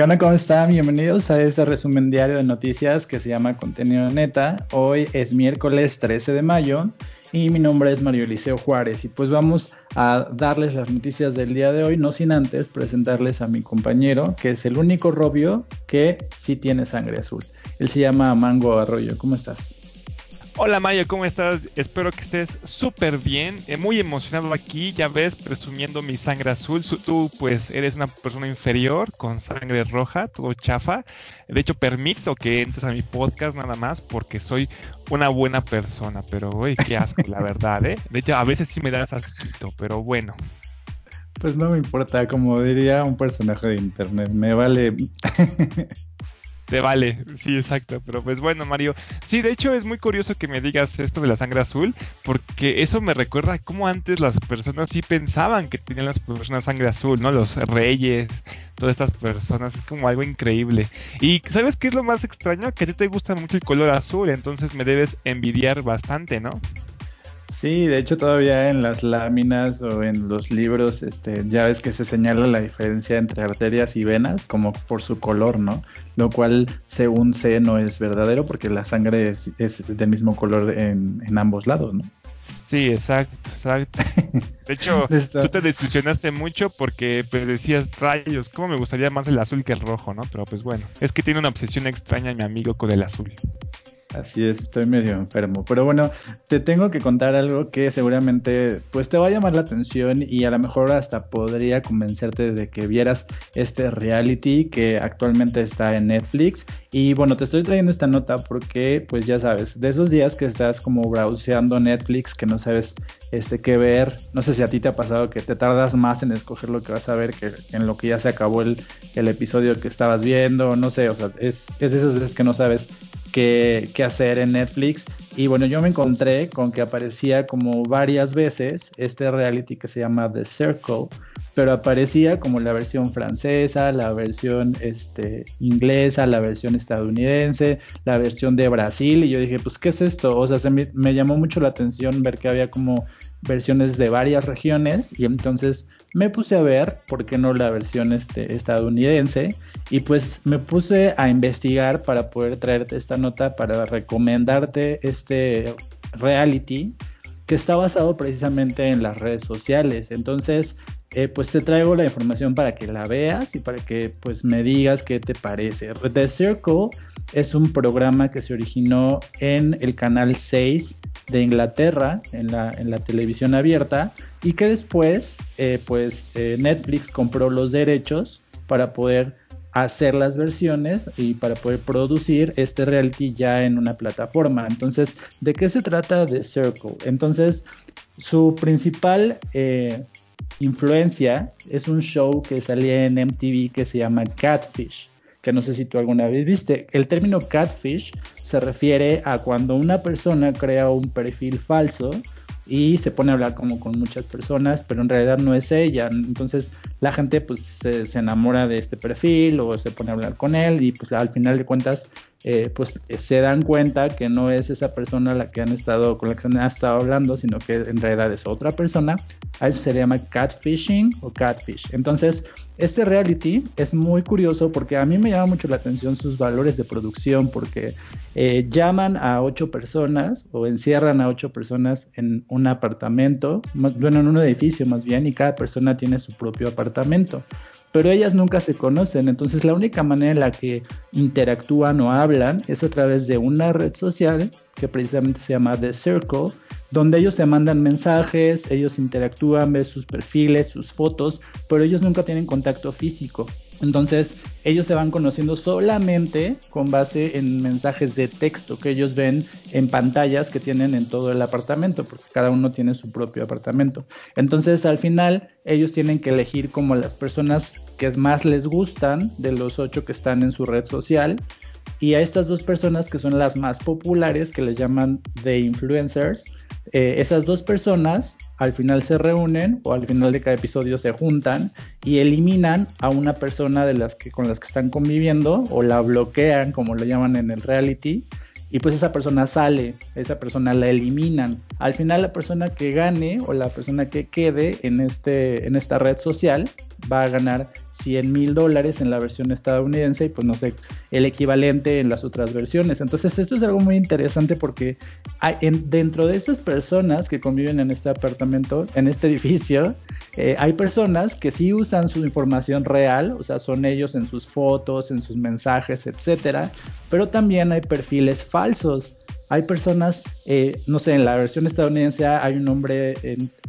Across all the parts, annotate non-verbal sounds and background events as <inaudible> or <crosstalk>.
¿Qué? ¿Cómo están? Bienvenidos a este resumen diario de noticias que se llama Contenido Neta. Hoy es miércoles 13 de mayo y mi nombre es Mario Eliseo Juárez y pues vamos a darles las noticias del día de hoy, no sin antes presentarles a mi compañero, que es el único robio que sí tiene sangre azul. Él se llama Mango Arroyo. ¿Cómo estás? Hola Maya, ¿cómo estás? Espero que estés súper bien, eh, muy emocionado aquí, ya ves, presumiendo mi sangre azul. tú pues eres una persona inferior con sangre roja, todo chafa. De hecho, permito que entres a mi podcast nada más porque soy una buena persona, pero uy, qué asco, la verdad, ¿eh? De hecho, a veces sí me das asquito, pero bueno. Pues no me importa, como diría un personaje de internet, me vale <laughs> te vale, sí, exacto. Pero pues bueno, Mario, sí, de hecho es muy curioso que me digas esto de la sangre azul, porque eso me recuerda cómo antes las personas sí pensaban que tenían las personas sangre azul, ¿no? Los reyes, todas estas personas, es como algo increíble. Y ¿sabes qué es lo más extraño? Que a ti te gusta mucho el color azul, entonces me debes envidiar bastante, ¿no? Sí, de hecho todavía en las láminas o en los libros, este, ya ves que se señala la diferencia entre arterias y venas como por su color, ¿no? Lo cual, según sé, no es verdadero porque la sangre es, del mismo color en, ambos lados, ¿no? Sí, exacto, exacto. <laughs> De hecho, tú te desilusionaste mucho porque pues decías, rayos, ¿cómo me gustaría más el azul que el rojo, no? Pero pues bueno, es que tiene una obsesión extraña mi amigo con el azul. Así es, estoy medio enfermo. Pero bueno, te tengo que contar algo que seguramente pues te va a llamar la atención y a lo mejor hasta podría convencerte de que vieras este reality que actualmente está en Netflix. Y bueno, te estoy trayendo esta nota porque pues ya sabes, de esos días que estás como browseando Netflix, que no sabes este qué ver, no sé si a ti te ha pasado que te tardas más en escoger lo que vas a ver que en lo que ya se acabó el, el episodio que estabas viendo, no sé, o sea, es, es de esas veces que no sabes qué, qué hacer en Netflix. Y bueno, yo me encontré con que aparecía como varias veces este reality que se llama The Circle, pero aparecía como la versión francesa, la versión este, inglesa, la versión estadounidense, la versión de Brasil. Y yo dije, pues, ¿qué es esto? O sea, se me llamó mucho la atención ver que había como versiones de varias regiones y entonces me puse a ver, ¿por qué no la versión este, estadounidense? Y pues me puse a investigar para poder traerte esta nota, para recomendarte este reality que está basado precisamente en las redes sociales. Entonces, eh, pues te traigo la información para que la veas y para que pues me digas qué te parece. The Circle es un programa que se originó en el canal 6 de Inglaterra, en la, en la televisión abierta, y que después eh, pues eh, Netflix compró los derechos para poder hacer las versiones y para poder producir este reality ya en una plataforma. Entonces, ¿de qué se trata The Circle? Entonces, su principal eh, influencia es un show que salía en MTV que se llama Catfish, que no sé si tú alguna vez viste. El término catfish se refiere a cuando una persona crea un perfil falso y se pone a hablar como con muchas personas, pero en realidad no es ella. Entonces la gente pues se, enamora de este perfil o se pone a hablar con él y pues al final de cuentas eh, pues se dan cuenta que no es esa persona la que han estado con la que han estado hablando, sino que en realidad es otra persona. A eso se le llama catfishing o catfish. Entonces, este reality es muy curioso porque a mí me llama mucho la atención sus valores de producción porque eh, llaman a ocho personas o encierran a ocho personas en un apartamento, bueno, en un edificio más bien, y cada persona tiene su propio apartamento pero ellas nunca se conocen, entonces la única manera en la que interactúan o hablan es a través de una red social que precisamente se llama The Circle, donde ellos se mandan mensajes, ellos interactúan, ven sus perfiles, sus fotos, pero ellos nunca tienen contacto físico. Entonces ellos se van conociendo solamente con base en mensajes de texto que ellos ven en pantallas que tienen en todo el apartamento, porque cada uno tiene su propio apartamento. Entonces al final ellos tienen que elegir como las personas que más les gustan de los ocho que están en su red social. Y a estas dos personas que son las más populares, que les llaman de influencers, eh, esas dos personas al final se reúnen o al final de cada episodio se juntan y eliminan a una persona de las que con las que están conviviendo o la bloquean como lo llaman en el reality y pues esa persona sale, esa persona la eliminan. Al final la persona que gane o la persona que quede en este en esta red social va a ganar 100 mil dólares en la versión estadounidense y pues no sé, el equivalente en las otras versiones. Entonces esto es algo muy interesante porque dentro de esas personas que conviven en este apartamento, en este edificio, eh, hay personas que sí usan su información real, o sea, son ellos en sus fotos, en sus mensajes, etcétera, pero también hay perfiles falsos hay personas, eh, no sé, en la versión estadounidense hay un hombre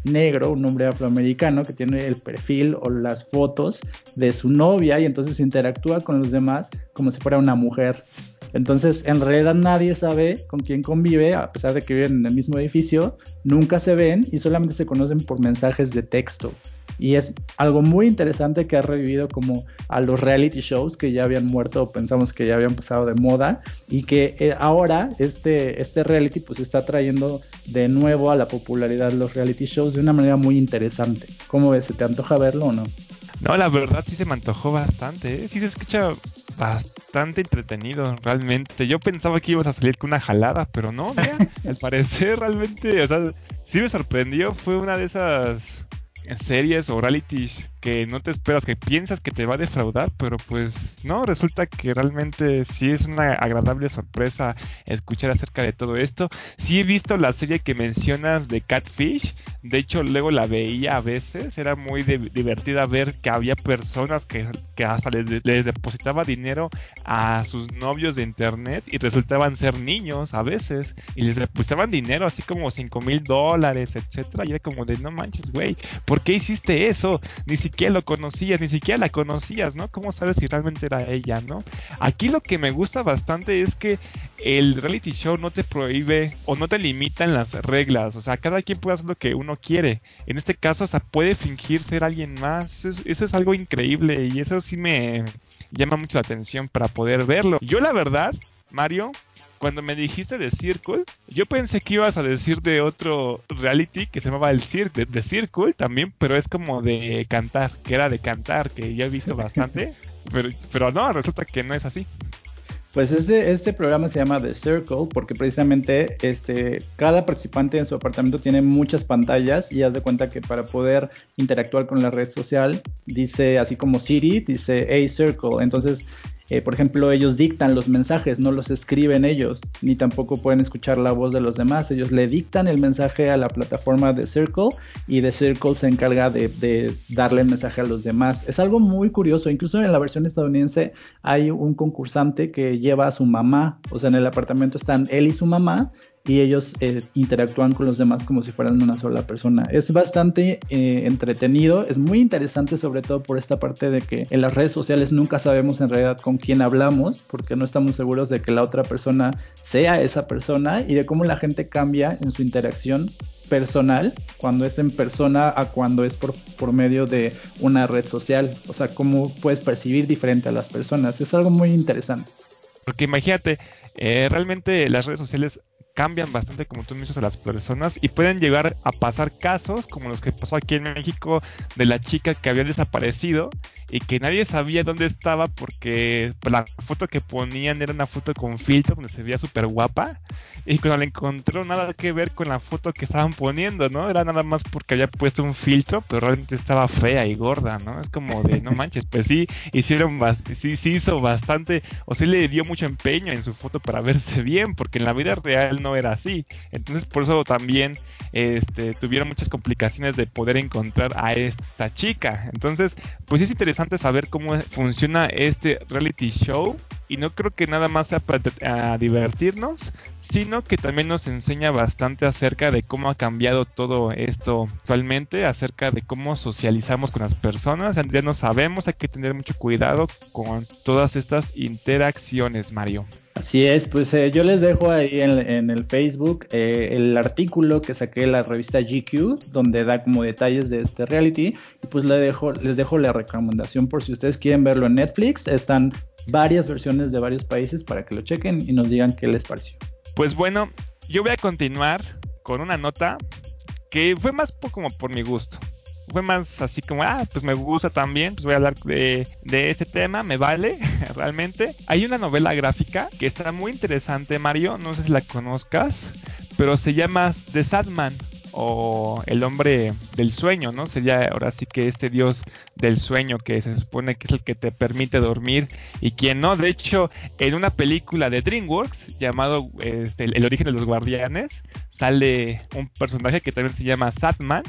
negro, un hombre afroamericano que tiene el perfil o las fotos de su novia y entonces interactúa con los demás como si fuera una mujer. Entonces, en realidad nadie sabe con quién convive, a pesar de que viven en el mismo edificio, nunca se ven y solamente se conocen por mensajes de texto. Y es algo muy interesante que ha revivido como a los reality shows que ya habían muerto o pensamos que ya habían pasado de moda y que eh, ahora este, este reality pues está trayendo de nuevo a la popularidad los reality shows de una manera muy interesante. ¿Cómo ves? ¿Se te antoja verlo o no? No, la verdad sí se me antojó bastante, ¿eh? sí se escucha bastante entretenido, realmente. Yo pensaba que ibas a salir con una jalada, pero no, mira, <laughs> al parecer realmente, o sea, sí me sorprendió, fue una de esas series o realities que no te esperas, que piensas que te va a defraudar, pero pues no, resulta que realmente sí es una agradable sorpresa escuchar acerca de todo esto. Sí he visto la serie que mencionas de Catfish, de hecho luego la veía a veces, era muy divertida ver que había personas que, hasta les, les, depositaba dinero a sus novios de internet y resultaban ser niños a veces y les depositaban dinero así como 5 mil dólares, etcétera, y era como de no manches, güey, ¿por qué hiciste eso? Ni siquiera siquiera lo conocías, ni siquiera la conocías, ¿no? ¿Cómo sabes si realmente era ella, ¿no? Aquí lo que me gusta bastante es que el reality show no te prohíbe o no te limita en las reglas, o sea, cada quien puede hacer lo que uno quiere. En este caso hasta puede fingir ser alguien más, eso es, algo increíble y eso sí me llama mucho la atención para poder verlo. Yo la verdad, Mario, cuando me dijiste de Circle, yo pensé que ibas a decir de otro reality que se llamaba el Circle, de, Circle también, pero es como de cantar, que era de cantar, que ya he visto bastante, <laughs> pero, pero no, resulta que no es así. Pues este, este programa se llama The Circle porque precisamente este, cada participante en su apartamento tiene muchas pantallas y haz de cuenta que para poder interactuar con la red social dice así como Siri, dice A Circle. Entonces eh, por ejemplo, ellos dictan los mensajes, no los escriben ellos, ni tampoco pueden escuchar la voz de los demás. Ellos le dictan el mensaje a la plataforma de Circle y de Circle se encarga de, darle el mensaje a los demás. Es algo muy curioso. Incluso en la versión estadounidense hay un concursante que lleva a su mamá. O sea, en el apartamento están él y su mamá y ellos eh, interactúan con los demás como si fueran una sola persona. Es bastante eh, entretenido, es muy interesante sobre todo por esta parte de que en las redes sociales nunca sabemos en realidad con quién hablamos porque no estamos seguros de que la otra persona sea esa persona y de cómo la gente cambia en su interacción personal cuando es en persona a cuando es por, por medio de una red social. O sea, cómo puedes percibir diferente a las personas. Es algo muy interesante. Porque imagínate, eh, realmente las redes sociales cambian bastante, como tú dices, a las personas y pueden llegar a pasar casos como los que pasó aquí en México de la chica que había desaparecido y que nadie sabía dónde estaba porque la foto que ponían era una foto con filtro donde se veía súper guapa y cuando la encontró nada que ver con la foto que estaban poniendo, ¿no? Era nada más porque había puesto un filtro, pero realmente estaba fea y gorda, ¿no? Es como de, no manches, pues sí, hicieron, sí, sí hizo bastante, o sí le dio mucho empeño en su foto para verse bien, porque en la vida real no era así. Entonces por eso también este, tuvieron muchas complicaciones de poder encontrar a esta chica. Entonces, pues es interesante saber cómo funciona este reality show y no creo que nada más sea para divertirnos, sino que también nos enseña bastante acerca de cómo ha cambiado todo esto actualmente, acerca de cómo socializamos con las personas. Ya no sabemos, hay que tener mucho cuidado con todas estas interacciones, Mario. Así es, pues eh, yo les dejo ahí en, el Facebook eh, el artículo que saqué en la revista GQ, donde da como detalles de este reality, y pues les dejo, les dejo la recomendación por si ustedes quieren verlo en Netflix, están varias versiones de varios países para que lo chequen y nos digan qué les pareció. Pues bueno, yo voy a continuar con una nota que fue más como por mi gusto. Fue más así como, ah, pues me gusta también, pues voy a hablar de, de este tema, me vale, <laughs> realmente. Hay una novela gráfica que está muy interesante, Mario, no sé si la conozcas, pero se llama The Sadman. o el hombre del sueño, ¿no? Sería ahora sí que este dios del sueño que se supone que es el que te permite dormir y quien no. De hecho, en una película de DreamWorks llamado este, El origen de los guardianes, sale un personaje que también se llama Satman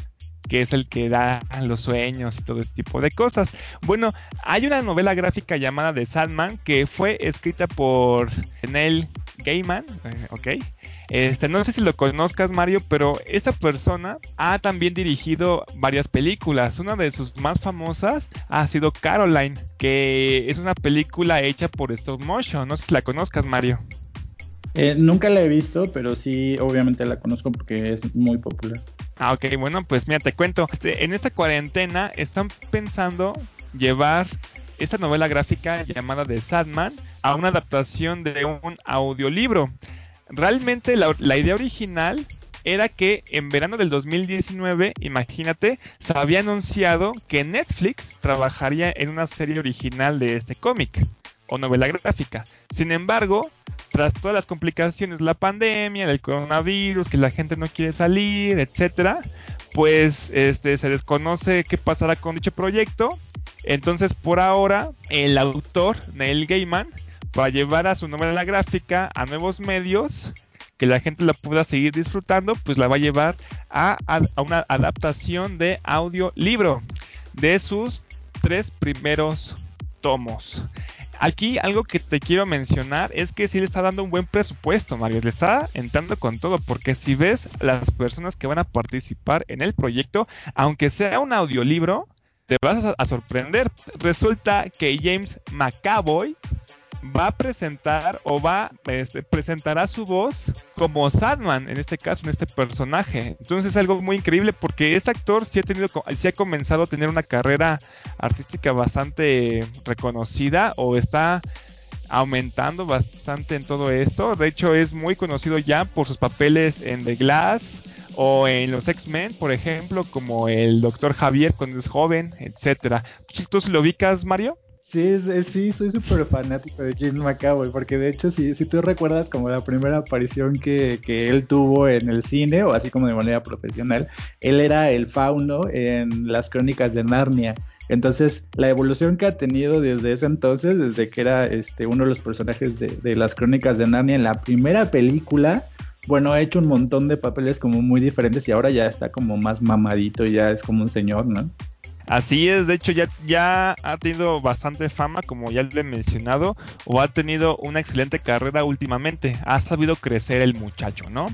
que es el que da los sueños y todo este tipo de cosas. Bueno, hay una novela gráfica llamada The Sandman que fue escrita por Neil Gaiman, eh, ¿ok? Este, no sé si lo conozcas, Mario, pero esta persona ha también dirigido varias películas. Una de sus más famosas ha sido Caroline, que es una película hecha por stop motion. No sé si la conozcas, Mario. Eh, nunca la he visto, pero sí, obviamente la conozco porque es muy popular. Ah, ok, bueno, pues mira, te cuento. Este, en esta cuarentena están pensando llevar esta novela gráfica llamada The Sadman a una adaptación de un audiolibro. Realmente la, la idea original era que en verano del 2019, imagínate, se había anunciado que Netflix trabajaría en una serie original de este cómic o novela gráfica. Sin embargo, tras todas las complicaciones, la pandemia, el coronavirus, que la gente no quiere salir, etcétera, pues este se desconoce qué pasará con dicho proyecto. Entonces, por ahora, el autor, Neil Gaiman, para llevar a su novela gráfica a nuevos medios, que la gente la pueda seguir disfrutando, pues la va a llevar a, a una adaptación de audiolibro de sus tres primeros tomos. Aquí algo que te quiero mencionar es que sí le está dando un buen presupuesto, Mario. Le está entrando con todo, porque si ves las personas que van a participar en el proyecto, aunque sea un audiolibro, te vas a, sorprender. Resulta que James McAvoy va a presentar o va este, presentará su voz como Sandman en este caso en este personaje entonces es algo muy increíble porque este actor sí ha tenido sí ha comenzado a tener una carrera artística bastante reconocida o está aumentando bastante en todo esto de hecho es muy conocido ya por sus papeles en The Glass o en los X-Men, por ejemplo, como el Doctor Javier cuando es joven, etcétera. ¿Tú lo ubicas, Mario? Sí, sí, soy súper fanático de James McAvoy, porque de hecho, si, si tú recuerdas como la primera aparición que, que, él tuvo en el cine, o así como de manera profesional, él era el fauno en las crónicas de Narnia. Entonces, la evolución que ha tenido desde ese entonces, desde que era este, uno de los personajes de, de las crónicas de Narnia en la primera película, bueno, ha hecho un montón de papeles como muy diferentes y ahora ya está como más mamadito, ya es como un señor, ¿no? Así es, de hecho ya, ya ha tenido bastante fama, como ya le he mencionado, o ha tenido una excelente carrera últimamente. Ha sabido crecer el muchacho, ¿no?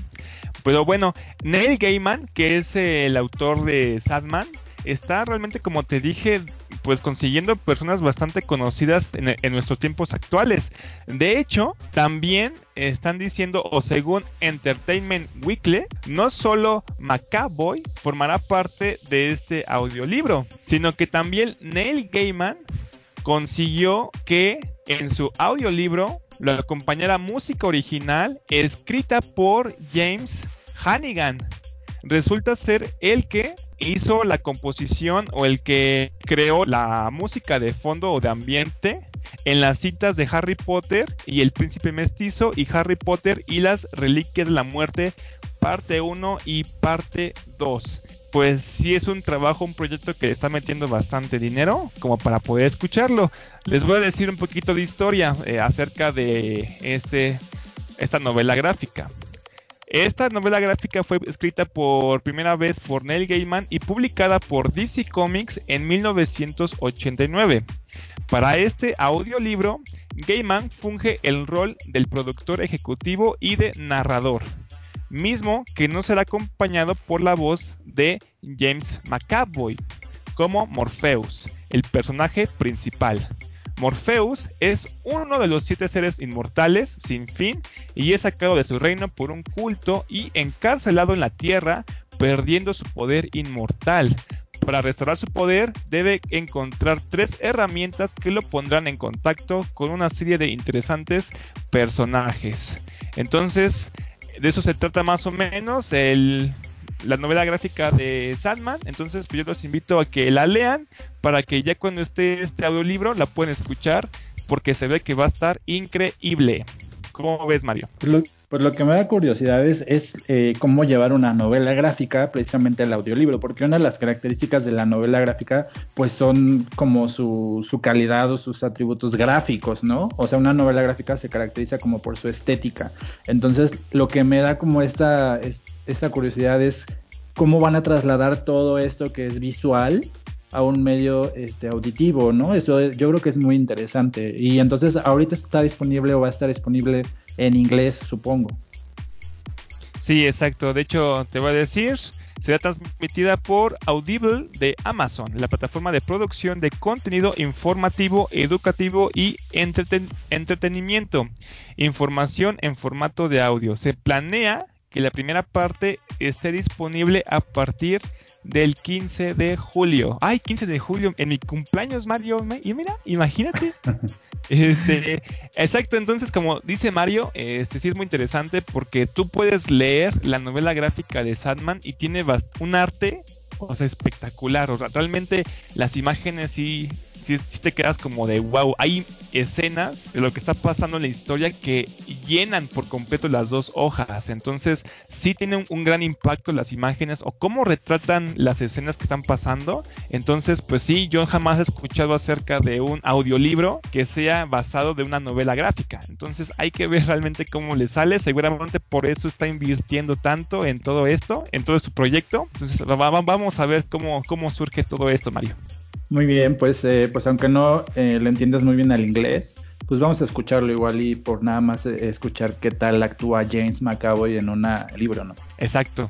Pero bueno, Neil Gaiman, que es el autor de Sadman, está realmente, como te dije, pues consiguiendo personas bastante conocidas en, nuestros tiempos actuales. De hecho, también están diciendo, o según Entertainment Weekly, no solo Macaboy formará parte de este audiolibro, sino que también Neil Gaiman consiguió que en su audiolibro lo acompañara música original escrita por James Hannigan resulta ser el que hizo la composición o el que creó la música de fondo o de ambiente en las citas de Harry Potter y el príncipe mestizo y Harry Potter y las reliquias de la muerte parte 1 y parte 2 pues sí es un trabajo, un proyecto que está metiendo bastante dinero como para poder escucharlo. Les voy a decir un poquito de historia eh, acerca de este, esta novela gráfica. Esta novela gráfica fue escrita por primera vez por Neil Gaiman y publicada por DC Comics en 1989. Para este audiolibro, Gaiman funge el rol del productor ejecutivo y de narrador, mismo que no será acompañado por la voz de James McAvoy como Morpheus, el personaje principal. Morpheus es uno de los siete seres inmortales sin fin y es sacado de su reino por un culto y encarcelado en la tierra, perdiendo su poder inmortal. Para restaurar su poder debe encontrar tres herramientas que lo pondrán en contacto con una serie de interesantes personajes. Entonces, de eso se trata más o menos el la novela gráfica de Sandman. Entonces, pues yo los invito a que la lean para que ya cuando esté este audiolibro la puedan escuchar porque se ve que va a estar increíble. ¿Cómo ves, Mario? Lo, Pues lo que me da curiosidad es, eh, cómo llevar una novela gráfica precisamente al audiolibro, porque una de las características de la novela gráfica pues son como su, su calidad o sus atributos gráficos, ¿no? O sea, una novela gráfica se caracteriza como por su estética. Entonces, lo que me da como esta, esta curiosidad es cómo van a trasladar todo esto que es visual a un medio este, auditivo, ¿no? Eso yo creo que es muy interesante. Y entonces ahorita está disponible o va a estar disponible en inglés, supongo. Sí, exacto. De hecho, te voy a decir, será transmitida por Audible de Amazon, la plataforma de producción de contenido informativo, educativo y entretenimiento. Información en formato de audio. Se planea que la primera parte esté disponible a partir del 15 de julio. Ay, 15 de julio, en mi cumpleaños, Mario. Y mira, imagínate. <laughs> Este, exacto, entonces como dice Mario, este sí es muy interesante porque tú puedes leer la novela gráfica de Sandman y tiene un arte, espectacular. O sea, realmente las imágenes sí si te quedas como de wow. Hay escenas de lo que está pasando en la historia que llenan por completo las dos hojas. Entonces, sí tienen un, gran impacto las imágenes o cómo retratan las escenas que están pasando. Entonces, pues sí, yo jamás he escuchado acerca de un audiolibro que sea basado de una novela gráfica. Entonces, hay que ver realmente cómo le sale. Seguramente por eso está invirtiendo tanto en todo esto, en todo su proyecto. Entonces, vamos a ver cómo, cómo surge todo esto, Mario. Muy bien, pues, eh, pues aunque no eh, le entiendas muy bien al inglés, pues vamos a escucharlo igual y por nada más eh, escuchar qué tal actúa James McAvoy en un libro, ¿no? Exacto.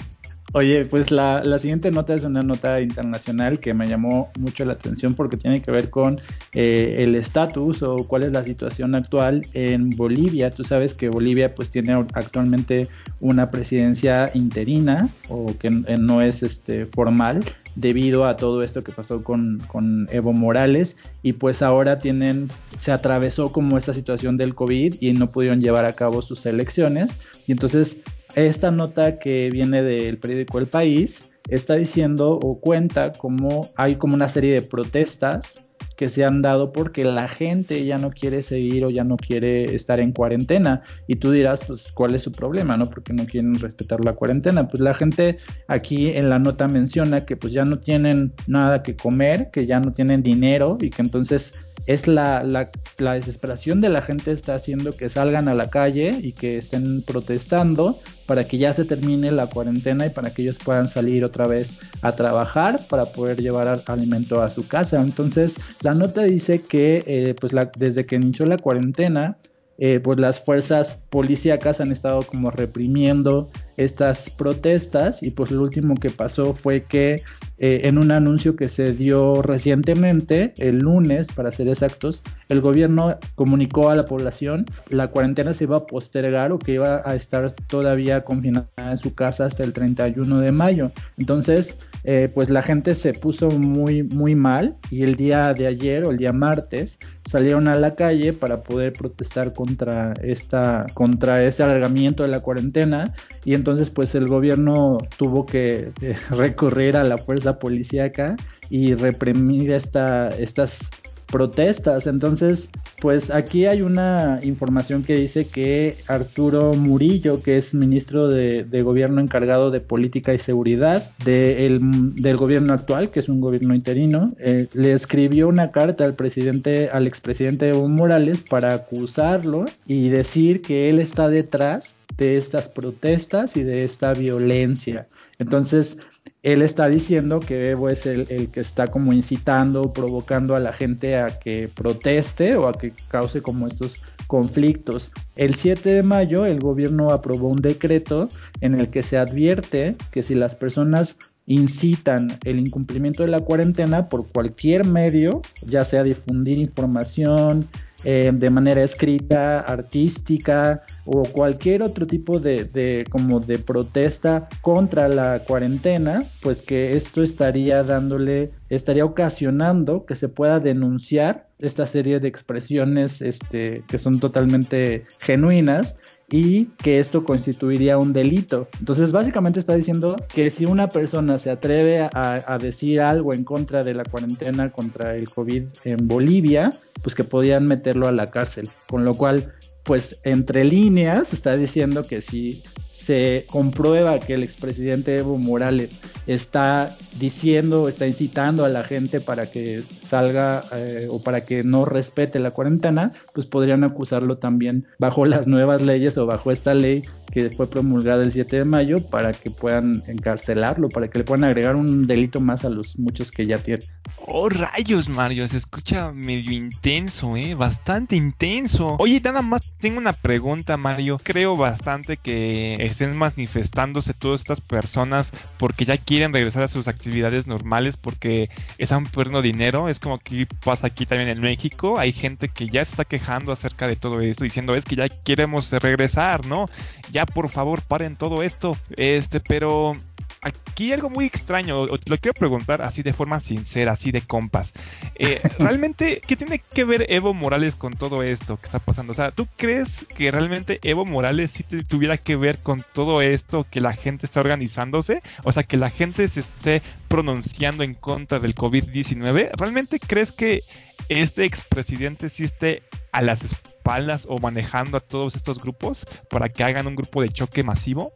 Oye, pues la, la, siguiente nota es una nota internacional que me llamó mucho la atención porque tiene que ver con eh, el estatus o cuál es la situación actual en Bolivia. Tú sabes que Bolivia pues tiene actualmente una presidencia interina o que no es este formal debido a todo esto que pasó con, con, Evo Morales y pues ahora tienen, se atravesó como esta situación del COVID y no pudieron llevar a cabo sus elecciones y entonces esta nota que viene del periódico El País está diciendo o cuenta cómo hay como una serie de protestas que se han dado porque la gente ya no quiere seguir o ya no quiere estar en cuarentena. Y tú dirás, pues, ¿cuál es su problema? ¿No? Porque no quieren respetar la cuarentena. Pues la gente aquí en la nota menciona que pues ya no tienen nada que comer, que ya no tienen dinero y que entonces es la, la, la, desesperación de la gente está haciendo que salgan a la calle y que estén protestando para que ya se termine la cuarentena y para que ellos puedan salir otra vez a trabajar para poder llevar alimento a su casa. Entonces, la nota dice que eh, pues la, desde que inició la cuarentena, eh, pues las fuerzas policíacas han estado como reprimiendo estas protestas y pues lo último que pasó fue que eh, en un anuncio que se dio recientemente, el lunes para ser exactos, el gobierno comunicó a la población la cuarentena se iba a postergar o que iba a estar todavía confinada en su casa hasta el 31 de mayo. Entonces, eh, pues la gente se puso muy, muy mal y el día de ayer o el día martes salieron a la calle para poder protestar contra esta, contra este alargamiento de la cuarentena y entonces pues el gobierno tuvo que eh, <laughs> recurrir a la fuerza policíaca y reprimir esta, estas protestas. Entonces, pues aquí hay una información que dice que Arturo Murillo, que es ministro de, gobierno encargado de política y seguridad del gobierno actual, que es un gobierno interino, eh, le escribió una carta al presidente, al expresidente Evo Morales para acusarlo y decir que él está detrás de estas protestas y de esta violencia. Entonces, él está diciendo que Evo es el, que está como incitando, provocando a la gente a que proteste o a que cause como estos conflictos. El 7 de mayo el gobierno aprobó un decreto en el que se advierte que si las personas incitan el incumplimiento de la cuarentena por cualquier medio, ya sea difundir información, eh, de manera escrita, artística o cualquier otro tipo de, como de protesta contra la cuarentena, pues que esto estaría dándole, estaría ocasionando que se pueda denunciar esta serie de expresiones este, que son totalmente genuinas y que esto constituiría un delito. Entonces, básicamente está diciendo que si una persona se atreve a, decir algo en contra de la cuarentena contra el COVID en Bolivia, pues que podían meterlo a la cárcel. Con lo cual, pues entre líneas está diciendo que si se comprueba que el expresidente Evo Morales está diciendo, está incitando a la gente para que salga eh, o para que no respete la cuarentena, pues podrían acusarlo también bajo las nuevas leyes o bajo esta ley que fue promulgada el 7 de mayo para que puedan encarcelarlo, para que le puedan agregar un delito más a los muchos que ya tienen. Oh, rayos, Mario, se escucha medio intenso, ¿eh? Bastante intenso. Oye, nada más tengo una pregunta, Mario. Creo bastante que estén manifestándose todas estas personas porque ya quieren regresar a sus actividades normales porque están perdiendo dinero. Es como que pasa aquí también en México. Hay gente que ya está quejando acerca de todo esto, diciendo es que ya queremos regresar, ¿no? Ya por favor paren todo esto. Este, pero aquí algo muy extraño, te lo quiero preguntar así de forma sincera, así de compas. Eh, <laughs> ¿Realmente qué tiene que ver Evo Morales con todo esto que está pasando? O sea, ¿tú crees que realmente Evo Morales sí tuviera que ver con todo esto que la gente está organizándose? O sea, que la gente se esté pronunciando en contra del COVID-19. ¿Realmente crees que este expresidente sí esté a las espaldas o manejando a todos estos grupos para que hagan un grupo de choque masivo?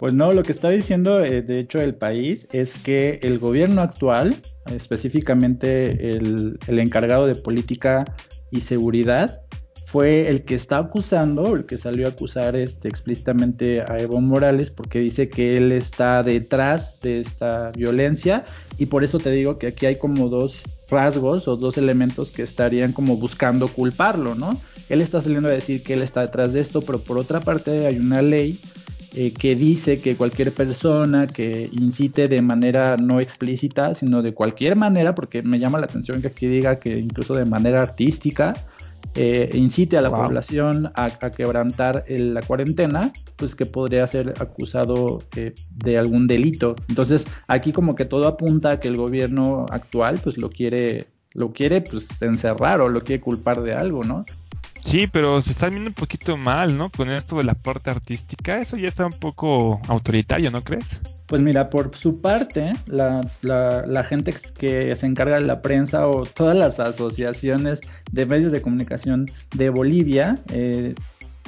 Pues no, lo que está diciendo eh, de hecho el país es que el gobierno actual, específicamente el, encargado de política y seguridad, fue el que está acusando, el que salió a acusar este, explícitamente a Evo Morales porque dice que él está detrás de esta violencia y por eso te digo que aquí hay como dos rasgos o dos elementos que estarían como buscando culparlo, ¿no? Él está saliendo a decir que él está detrás de esto, pero por otra parte hay una ley eh, que dice que cualquier persona que incite de manera no explícita, sino de cualquier manera, porque me llama la atención que aquí diga que incluso de manera artística, eh, incite a la población a, quebrantar la cuarentena, pues que podría ser acusado eh, de algún delito. Entonces, aquí como que todo apunta a que el gobierno actual pues lo quiere lo quiere pues encerrar o lo quiere culpar de algo, ¿no? Sí, pero se está viendo un poquito mal, ¿no? Con esto de la parte artística, eso ya está un poco autoritario, ¿no crees? Pues mira, por su parte, la, la, gente que se encarga de la prensa o todas las asociaciones de medios de comunicación de Bolivia eh,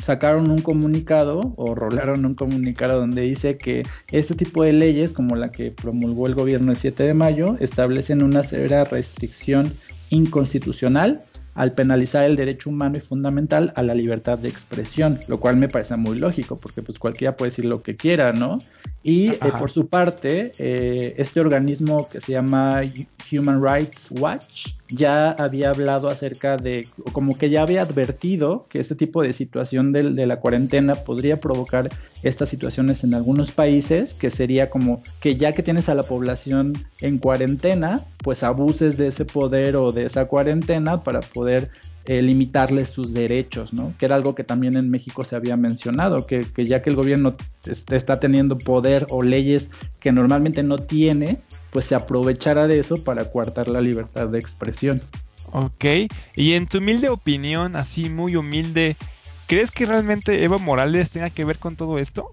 sacaron un comunicado o rolaron un comunicado donde dice que este tipo de leyes, como la que promulgó el gobierno el 7 de mayo, establecen una severa restricción inconstitucional al penalizar el derecho humano y fundamental a la libertad de expresión, lo cual me parece muy lógico, porque pues cualquiera puede decir lo que quiera, ¿no? Y eh, por su parte, eh, este organismo que se llama Human Rights Watch ya había hablado acerca de, como que ya había advertido que este tipo de situación de, de la cuarentena podría provocar estas situaciones en algunos países, que sería como que ya que tienes a la población en cuarentena, pues abuses de ese poder o de esa cuarentena para poder eh, limitarles sus derechos, ¿no? Que era algo que también en México se había mencionado, que, ya que el gobierno está teniendo poder o leyes que normalmente no tiene, pues se aprovechara de eso para coartar la libertad de expresión. Ok, y en tu humilde opinión, así muy humilde, ¿crees que realmente Evo Morales tenga que ver con todo esto?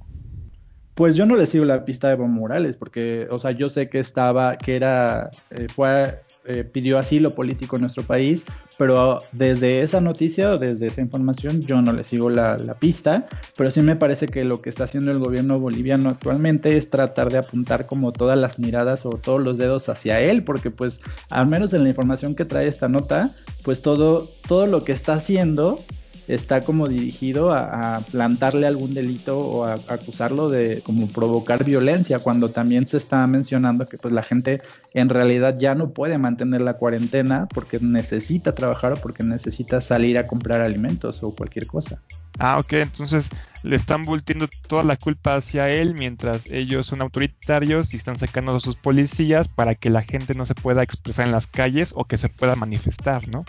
Pues yo no le sigo la pista a Evo Morales, porque, o sea, yo sé que estaba, que era, eh, fue eh, pidió asilo político en nuestro país, pero desde esa noticia o desde esa información yo no le sigo la, pista, pero sí me parece que lo que está haciendo el gobierno boliviano actualmente es tratar de apuntar como todas las miradas o todos los dedos hacia él, porque pues al menos en la información que trae esta nota, pues todo, todo lo que está haciendo está como dirigido a, plantarle algún delito o a, acusarlo de como provocar violencia, cuando también se está mencionando que pues la gente en realidad ya no puede mantener la cuarentena porque necesita trabajar o porque necesita salir a comprar alimentos o cualquier cosa. Ah, ok, entonces le están volteando toda la culpa hacia él mientras ellos son autoritarios y están sacando a sus policías para que la gente no se pueda expresar en las calles o que se pueda manifestar, ¿no?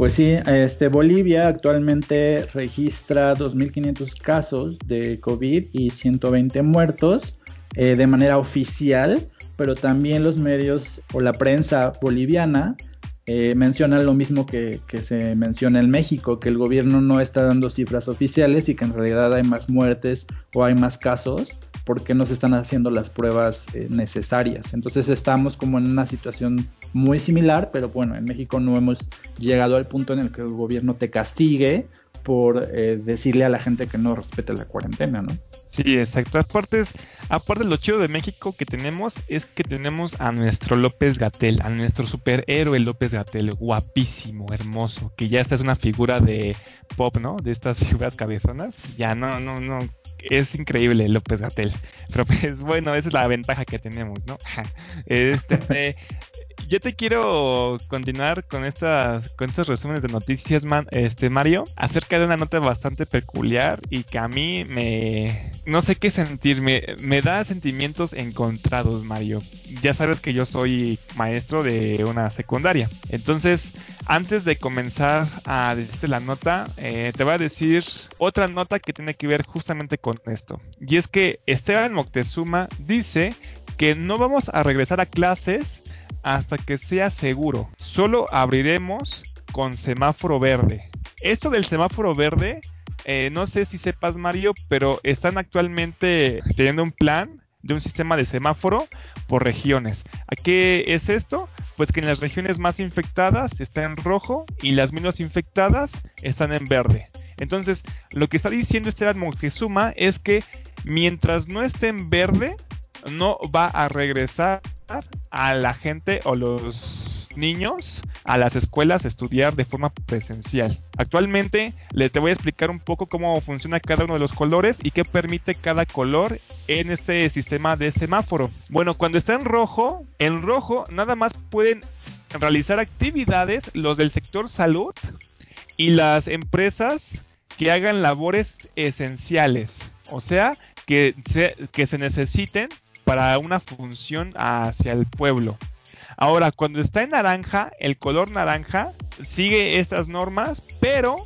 Pues sí, este, Bolivia actualmente registra 2.500 casos de COVID y 120 muertos eh, de manera oficial, pero también los medios o la prensa boliviana eh, mencionan lo mismo que, que, se menciona en México, que el gobierno no está dando cifras oficiales y que en realidad hay más muertes o hay más casos porque no se están haciendo las pruebas eh, necesarias. Entonces estamos como en una situación muy similar, pero bueno, en México no hemos llegado al punto en el que el gobierno te castigue por eh, decirle a la gente que no respete la cuarentena, ¿no? Sí, exacto. Aparte, aparte lo chido de México que tenemos es que tenemos a nuestro López Gatel, a nuestro superhéroe López Gatel, guapísimo, hermoso, que ya esta es una figura de pop, ¿no? De estas figuras cabezonas. Ya no, no, no. Es increíble López Gatel. Pero pues bueno, esa es la ventaja que tenemos, ¿no? Este, <laughs> yo te quiero continuar con estas con estos resúmenes de noticias, man, este Mario, acerca de una nota bastante peculiar y que a mí me no sé qué sentir, me, da sentimientos encontrados, Mario. Ya sabes que yo soy maestro de una secundaria. Entonces, antes de comenzar a decirte la nota, eh, te voy a decir otra nota que tiene que ver justamente con esto. Y es que Esteban Moctezuma dice que no vamos a regresar a clases hasta que sea seguro. Solo abriremos con semáforo verde. Esto del semáforo verde, eh, no sé si sepas Mario, pero están actualmente teniendo un plan de un sistema de semáforo por regiones. ¿A qué es esto? Pues que en las regiones más infectadas está en rojo y las menos infectadas están en verde. Entonces, lo que está diciendo Esteban Moctezuma es que mientras no esté en verde, no va a regresar a la gente o los niños a las escuelas a estudiar de forma presencial. Actualmente les te voy a explicar un poco cómo funciona cada uno de los colores y qué permite cada color en este sistema de semáforo. Bueno, cuando está en rojo, en rojo nada más pueden realizar actividades los del sector salud y las empresas que hagan labores esenciales. O sea, que se, necesiten para una función hacia el pueblo. Ahora, cuando está en naranja, el color naranja sigue estas normas, pero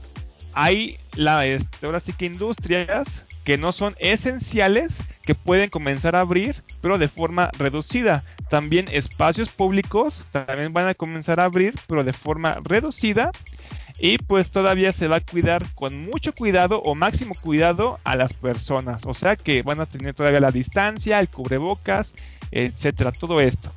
hay la, este, ahora sí que industrias que no son esenciales que pueden comenzar a abrir, pero de forma reducida. También espacios públicos también van a comenzar a abrir, pero de forma reducida y pues todavía se va a cuidar con mucho cuidado o máximo cuidado a las personas. O sea que van a tener todavía la distancia, el cubrebocas, etcétera, todo esto.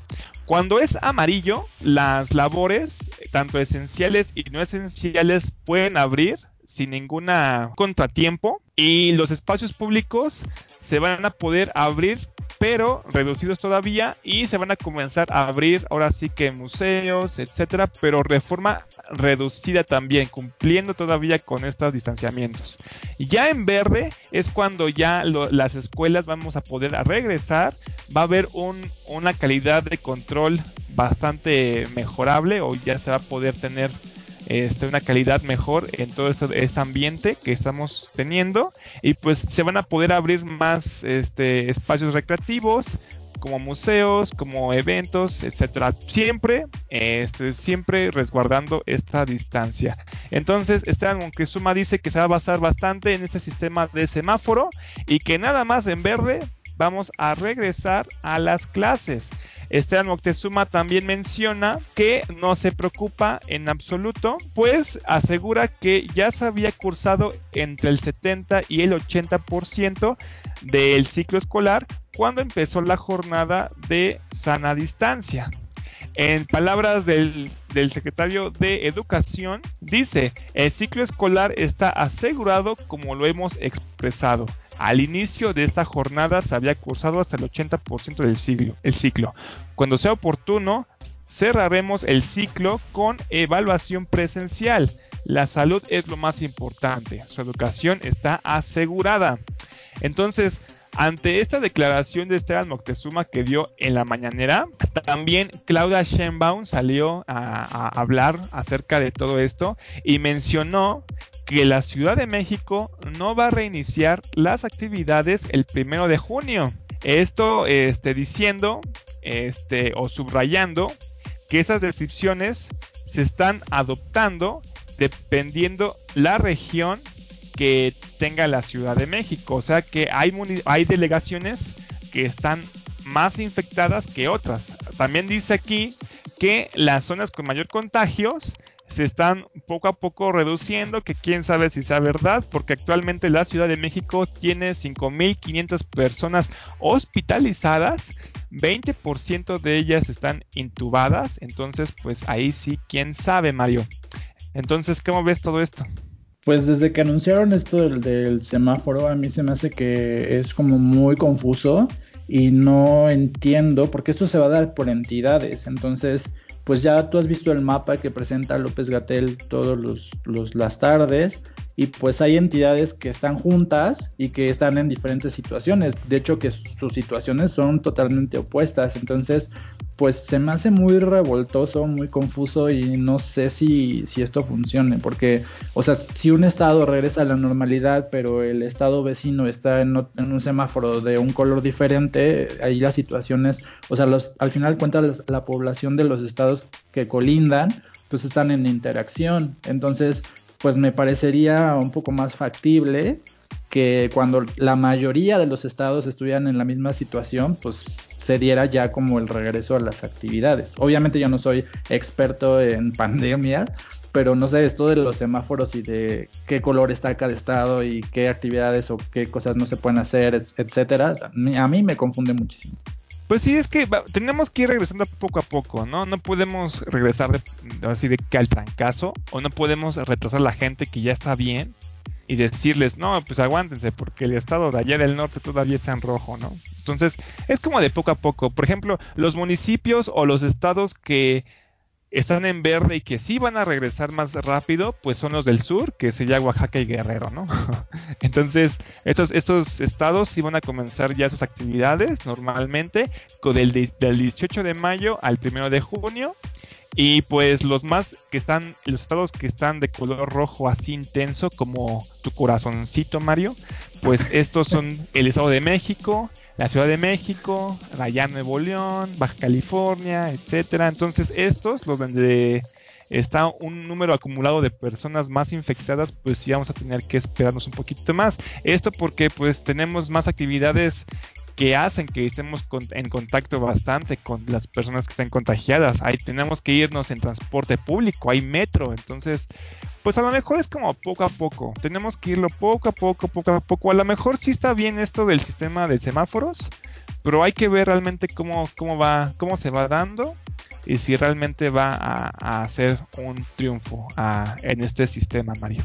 Cuando es amarillo, las labores, tanto esenciales y no esenciales, pueden abrir sin ningún contratiempo y los espacios públicos se van a poder abrir pero reducidos todavía y se van a comenzar a abrir ahora sí que museos, etcétera, pero de forma reducida también, cumpliendo todavía con estos distanciamientos. Ya en verde es cuando ya las escuelas vamos a poder regresar, va a haber una calidad de control bastante mejorable o ya se va a poder tener este, una calidad mejor en todo este, ambiente que estamos teniendo y pues se van a poder abrir más este, espacios recreativos como museos, como eventos, etcétera, siempre, este, siempre resguardando esta distancia. Entonces, Esteban suma dice que se va a basar bastante en este sistema de semáforo y que nada más en verde vamos a regresar a las clases. Esteban Moctezuma también menciona que no se preocupa en absoluto, pues asegura que ya se había cursado entre el 70 y el 80% del ciclo escolar cuando empezó la jornada de sana distancia. En palabras del, secretario de Educación, dice, el ciclo escolar está asegurado como lo hemos expresado. Al inicio de esta jornada se había cursado hasta el 80% del ciclo, el ciclo. Cuando sea oportuno, cerraremos el ciclo con evaluación presencial. La salud es lo más importante. Su educación está asegurada. Entonces, ante esta declaración de Esteban Moctezuma que dio en la mañanera, también Claudia Sheinbaum salió a, hablar acerca de todo esto y mencionó que la Ciudad de México no va a reiniciar las actividades el primero de junio. Esto este, diciendo este, o subrayando que esas decisiones se están adoptando dependiendo la región que tenga la Ciudad de México. O sea que hay, hay delegaciones que están más infectadas que otras. También dice aquí que las zonas con mayor contagios se están poco a poco reduciendo, que quién sabe si sea verdad, porque actualmente la Ciudad de México tiene 5.500 personas hospitalizadas, 20% de ellas están intubadas, entonces pues ahí sí, quién sabe Mario. Entonces, ¿cómo ves todo esto? Pues desde que anunciaron esto del, del, semáforo, a mí se me hace que es como muy confuso y no entiendo, porque esto se va a dar por entidades. Entonces, pues ya tú has visto el mapa que presenta López Gatel todos los, las tardes y pues hay entidades que están juntas y que están en diferentes situaciones. De hecho, que sus situaciones son totalmente opuestas. Entonces, pues se me hace muy revoltoso, muy confuso y no sé si, si esto funcione. Porque, o sea, si un estado regresa a la normalidad, pero el estado vecino está en, un semáforo de un color diferente, ahí las situaciones, o sea, los, al final cuenta la población de los estados que colindan, pues están en interacción. Entonces, pues me parecería un poco más factible que cuando la mayoría de los estados estuvieran en la misma situación, pues se diera ya como el regreso a las actividades. Obviamente yo no soy experto en <laughs> pandemias, pero no sé, esto de los semáforos y de qué color está cada estado y qué actividades o qué cosas no se pueden hacer, etcétera, a mí me confunde muchísimo. Pues sí, es que tenemos que ir regresando poco a poco, ¿no? No podemos regresar de, así de que al trancazo, o no podemos retrasar a la gente que ya está bien y decirles, no, pues aguántense, porque el estado de allá del norte todavía está en rojo, ¿no? Entonces, es como de poco a poco. Por ejemplo, los municipios o los estados que están en verde y que sí van a regresar más rápido, pues son los del sur, que sería Oaxaca y Guerrero, ¿no? <laughs> Entonces, estos, estos estados sí van a comenzar ya sus actividades normalmente con el del 18 de mayo al 1 de junio. Y pues los más que están, los estados que están de color rojo así intenso como tu corazoncito, Mario, pues <laughs> estos son el Estado de México, la Ciudad de México, Rayán Nuevo León, Baja California, etcétera. Entonces, estos, los donde está un número acumulado de personas más infectadas, pues sí vamos a tener que esperarnos un poquito más. Esto porque pues tenemos más actividades que hacen que estemos en contacto bastante con las personas que están contagiadas. Ahí tenemos que irnos en transporte público, hay metro, entonces, pues a lo mejor es como poco a poco. Tenemos que irlo poco a poco, poco a poco. A lo mejor sí está bien esto del sistema de semáforos, pero hay que ver realmente cómo, cómo va, cómo se va dando y si realmente va a, hacer un triunfo en este sistema, Mario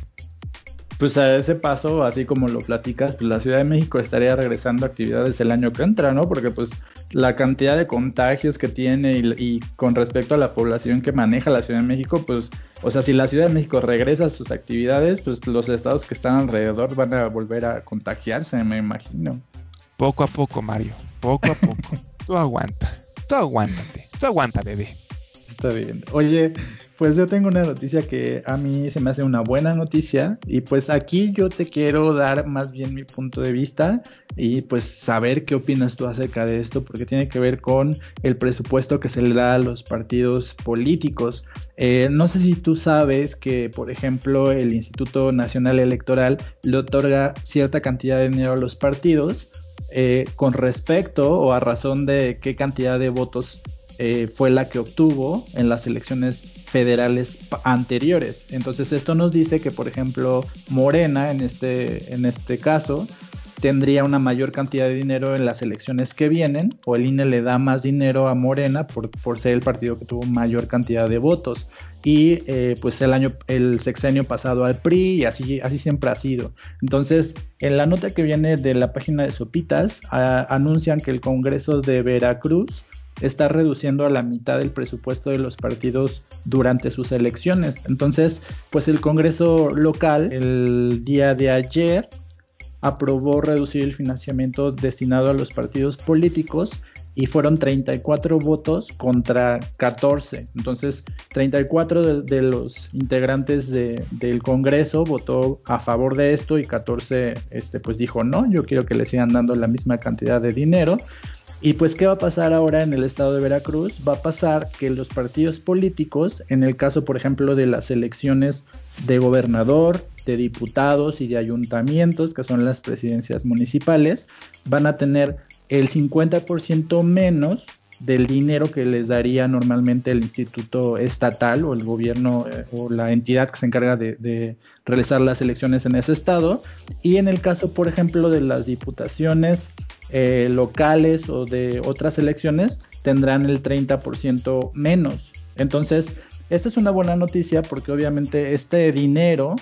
pues a ese paso, así como lo platicas, pues la Ciudad de México estaría regresando a actividades el año que entra, ¿no? Porque pues la cantidad de contagios que tiene y, con respecto a la población que maneja la Ciudad de México, pues, o sea, si la Ciudad de México regresa a sus actividades, pues los estados que están alrededor van a volver a contagiarse, me imagino. Poco a poco, Mario, poco a poco. <laughs> tú aguanta, tú aguántate, tú aguanta, bebé. Está bien. Oye, pues yo tengo una noticia que a mí se me hace una buena noticia y pues aquí yo te quiero dar más bien mi punto de vista y pues saber qué opinas tú acerca de esto porque tiene que ver con el presupuesto que se le da a los partidos políticos. Eh, no sé si tú sabes que por ejemplo el Instituto Nacional Electoral le otorga cierta cantidad de dinero a los partidos eh, con respecto o a razón de qué cantidad de votos eh, fue la que obtuvo en las elecciones federales anteriores. Entonces esto nos dice que, por ejemplo, Morena en este, en este caso tendría una mayor cantidad de dinero en las elecciones que vienen, o el INE le da más dinero a Morena por, por ser el partido que tuvo mayor cantidad de votos. Y eh, pues el año, el sexenio pasado al PRI, y así, así siempre ha sido. Entonces, en la nota que viene de la página de Sopitas, anuncian que el Congreso de Veracruz está reduciendo a la mitad el presupuesto de los partidos durante sus elecciones. Entonces, pues el Congreso local el día de ayer aprobó reducir el financiamiento destinado a los partidos políticos y fueron 34 votos contra 14. Entonces, 34 de, los integrantes del Congreso votó a favor de esto y 14 este, pues dijo no, yo quiero que le sigan dando la misma cantidad de dinero. Y pues, ¿qué va a pasar ahora en el estado de Veracruz? Va a pasar que los partidos políticos, en el caso, por ejemplo, de las elecciones de gobernador, de diputados y de ayuntamientos, que son las presidencias municipales, van a tener el 50% menos del dinero que les daría normalmente el instituto estatal o el gobierno eh, o la entidad que se encarga de, de, realizar las elecciones en ese estado. Y en el caso, por ejemplo, de las diputaciones eh, locales o de otras elecciones tendrán el 30% menos. Entonces, esta es una buena noticia porque obviamente este dinero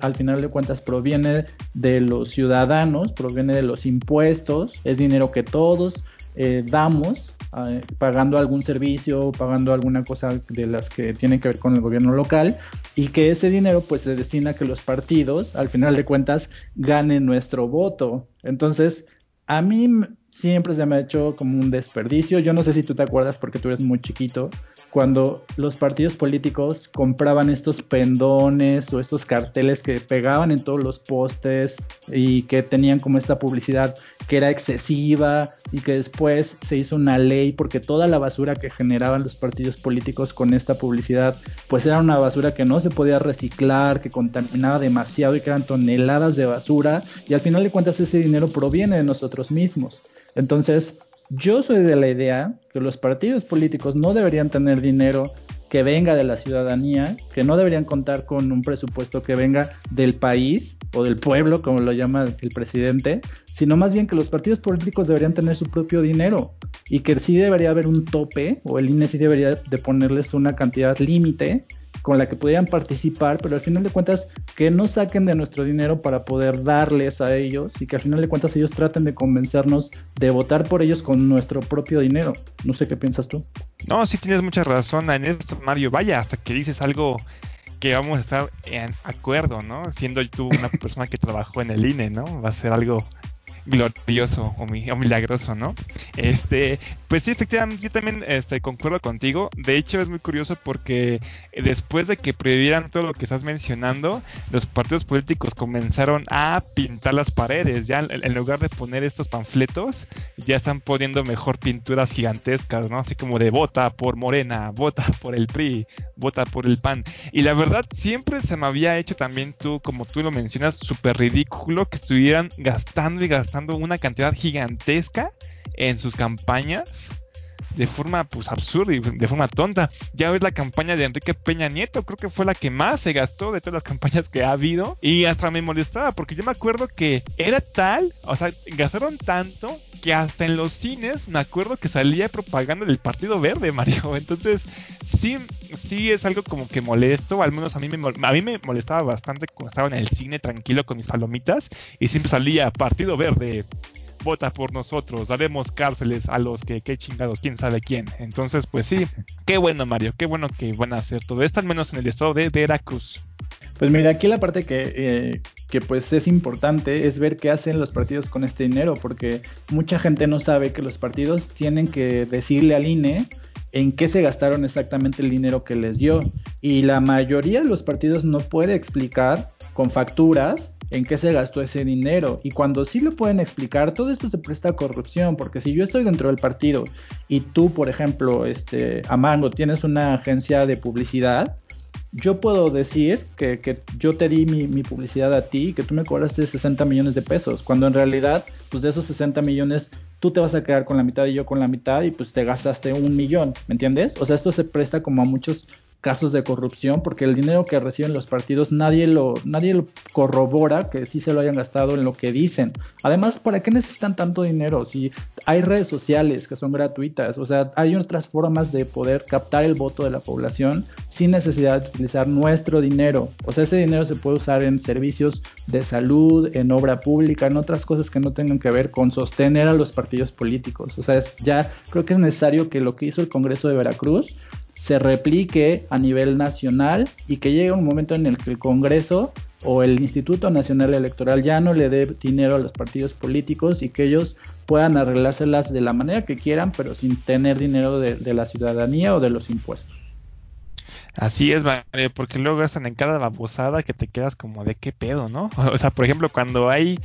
al final de cuentas proviene de los ciudadanos, proviene de los impuestos, es dinero que todos eh, damos eh, pagando algún servicio, pagando alguna cosa de las que tienen que ver con el gobierno local y que ese dinero pues se destina a que los partidos al final de cuentas ganen nuestro voto. Entonces, a mí siempre se me ha hecho como un desperdicio. Yo no sé si tú te acuerdas porque tú eres muy chiquito, cuando los partidos políticos compraban estos pendones o estos carteles que pegaban en todos los postes y que tenían como esta publicidad que era excesiva y que después se hizo una ley porque toda la basura que generaban los partidos políticos con esta publicidad pues era una basura que no se podía reciclar, que contaminaba demasiado y que eran toneladas de basura y al final de cuentas ese dinero proviene de nosotros mismos. Entonces, yo soy de la idea que los partidos políticos no deberían tener dinero que venga de la ciudadanía, que no deberían contar con un presupuesto que venga del país o del pueblo, como lo llama el presidente, sino más bien que los partidos políticos deberían tener su propio dinero y que sí debería haber un tope o el INE sí debería de ponerles una cantidad límite con la que pudieran participar, pero al final de cuentas que no saquen de nuestro dinero para poder darles a ellos y que al final de cuentas ellos traten de convencernos de votar por ellos con nuestro propio dinero. No sé qué piensas tú. No, sí tienes mucha razón en esto, Mario. Vaya, hasta que dices algo que vamos a estar en acuerdo, ¿no? Siendo tú una persona que trabajó en el INE, ¿no? Va a ser algo glorioso o, milagroso, ¿no? Este, pues sí, efectivamente, yo también este, concuerdo contigo. De hecho, es muy curioso porque después de que prohibieran todo lo que estás mencionando, los partidos políticos comenzaron a pintar las paredes. Ya en lugar de poner estos panfletos, ya están poniendo mejor pinturas gigantescas, ¿no? Así como de vota por Morena, vota por el PRI, vota por el PAN. Y la verdad, siempre se me había hecho también tú, como tú lo mencionas, súper ridículo que estuvieran gastando y gastando una cantidad gigantesca en sus campañas de forma pues absurda y de forma tonta. Ya ves la campaña de Enrique Peña Nieto, creo que fue la que más se gastó de todas las campañas que ha habido y hasta me molestaba porque yo me acuerdo que era tal, o sea, gastaron tanto que hasta en los cines me acuerdo que salía propaganda del Partido Verde, Mario. <laughs> Entonces, sí sí es algo como que molesto, al menos a mí me a mí me molestaba bastante cuando estaba en el cine tranquilo con mis palomitas y siempre salía Partido Verde vota por nosotros, daremos cárceles a los que, qué chingados, quién sabe quién. Entonces, pues sí, <laughs> qué bueno Mario, qué bueno que van a hacer todo esto, al menos en el estado de Veracruz. Pues mira, aquí la parte que, eh, que pues es importante es ver qué hacen los partidos con este dinero, porque mucha gente no sabe que los partidos tienen que decirle al INE en qué se gastaron exactamente el dinero que les dio. Y la mayoría de los partidos no puede explicar con facturas en qué se gastó ese dinero. Y cuando sí lo pueden explicar, todo esto se presta a corrupción, porque si yo estoy dentro del partido y tú, por ejemplo, este, Amango, tienes una agencia de publicidad, yo puedo decir que, yo te di mi, publicidad a ti que tú me cobraste 60 millones de pesos, cuando en realidad, pues de esos 60 millones, tú te vas a quedar con la mitad y yo con la mitad y pues te gastaste un millón, ¿me entiendes? O sea, esto se presta como a muchos casos de corrupción, porque el dinero que reciben los partidos nadie lo, nadie lo corrobora que sí se lo hayan gastado en lo que dicen. Además, ¿para qué necesitan tanto dinero? Si hay redes sociales que son gratuitas, o sea, hay otras formas de poder captar el voto de la población sin necesidad de utilizar nuestro dinero. O sea, ese dinero se puede usar en servicios de salud, en obra pública, en otras cosas que no tengan que ver con sostener a los partidos políticos. O sea, ya creo que es necesario que lo que hizo el Congreso de Veracruz se replique a nivel nacional y que llegue un momento en el que el Congreso o el Instituto Nacional Electoral ya no le dé dinero a los partidos políticos y que ellos puedan arreglárselas de la manera que quieran, pero sin tener dinero de, la ciudadanía o de los impuestos. Así es, porque luego gastan en cada babosada que te quedas como de qué pedo, ¿no? <laughs> O sea, por ejemplo, cuando hay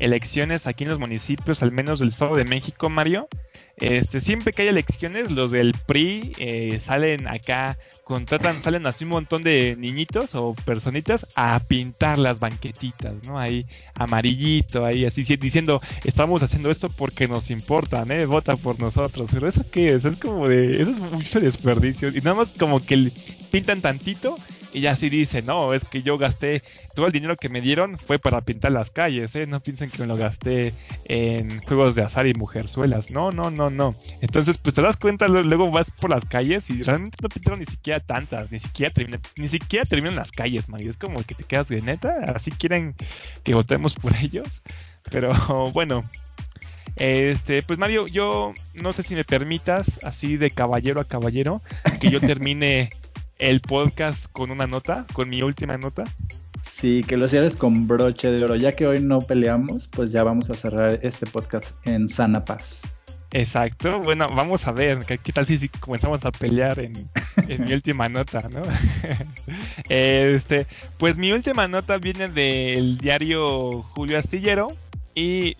elecciones aquí en los municipios, al menos del Estado de México, Mario, este, siempre que hay elecciones, los del PRI eh, salen acá, contratan, salen así un montón de niñitos o personitas a pintar las banquetitas, ¿no? Ahí amarillito, ahí así diciendo, estamos haciendo esto porque nos importan, ¿eh? Vota por nosotros. Pero eso qué es, es como de, eso es mucho desperdicio. Y nada más como que pintan tantito y ya así dice, no, es que yo gasté todo el dinero que me dieron fue para pintar las calles, ¿eh? No piensen que me lo gasté en juegos de azar y mujerzuelas. No, no, no, no. Entonces, pues te das cuenta, luego vas por las calles y realmente no pintaron ni siquiera siquiera tantas, ni siquiera terminan, ni siquiera terminan las calles, Mario. Es como que te quedas de neta, así quieren que votemos por ellos. Pero <laughs> bueno, este, pues Mario, yo no sé si me permitas, así de caballero a caballero, que yo termine <laughs> el podcast con una nota, con mi última nota. Sí, que lo cierres con broche de oro. Ya que hoy no peleamos, pues ya vamos a cerrar este podcast en sana paz. Exacto. Bueno, vamos a ver. ¿Qué, tal si, comenzamos a pelear en, mi <laughs> última nota, no? <laughs> este, pues mi última nota viene del diario Julio Astillero y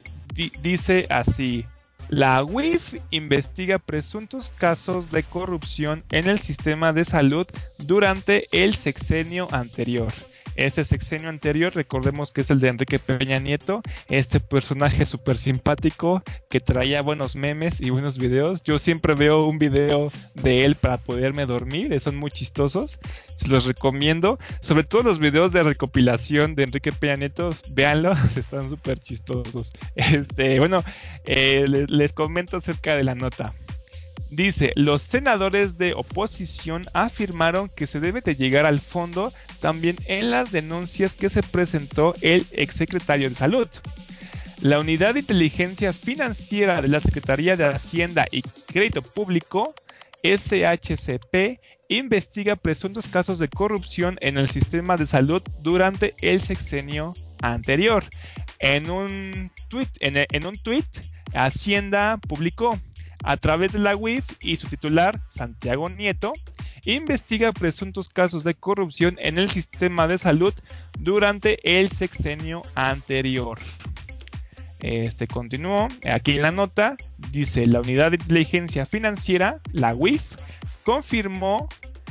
dice así. La UIF investiga presuntos casos de corrupción en el sistema de salud durante el sexenio anterior. Este sexenio anterior, recordemos que es el de Enrique Peña Nieto, este personaje súper simpático que traía buenos memes y buenos videos. Yo siempre veo un video de él para poderme dormir, son muy chistosos, se los recomiendo. Sobre todo los videos de recopilación de Enrique Peña Nieto, véanlos, <laughs> están súper chistosos. Este, bueno, eh, les comento acerca de la nota. Dice, los senadores de oposición afirmaron que se debe de llegar al fondo también en las denuncias que se presentó el exsecretario de Salud. La Unidad de Inteligencia Financiera de la Secretaría de Hacienda y Crédito Público, SHCP, investiga presuntos casos de corrupción en el sistema de salud durante el sexenio anterior. En un tweet, en un tweet Hacienda publicó a través de la UIF y su titular, Santiago Nieto, investiga presuntos casos de corrupción en el sistema de salud durante el sexenio anterior. Este continuó, aquí en la nota dice la unidad de inteligencia financiera, la UIF, confirmó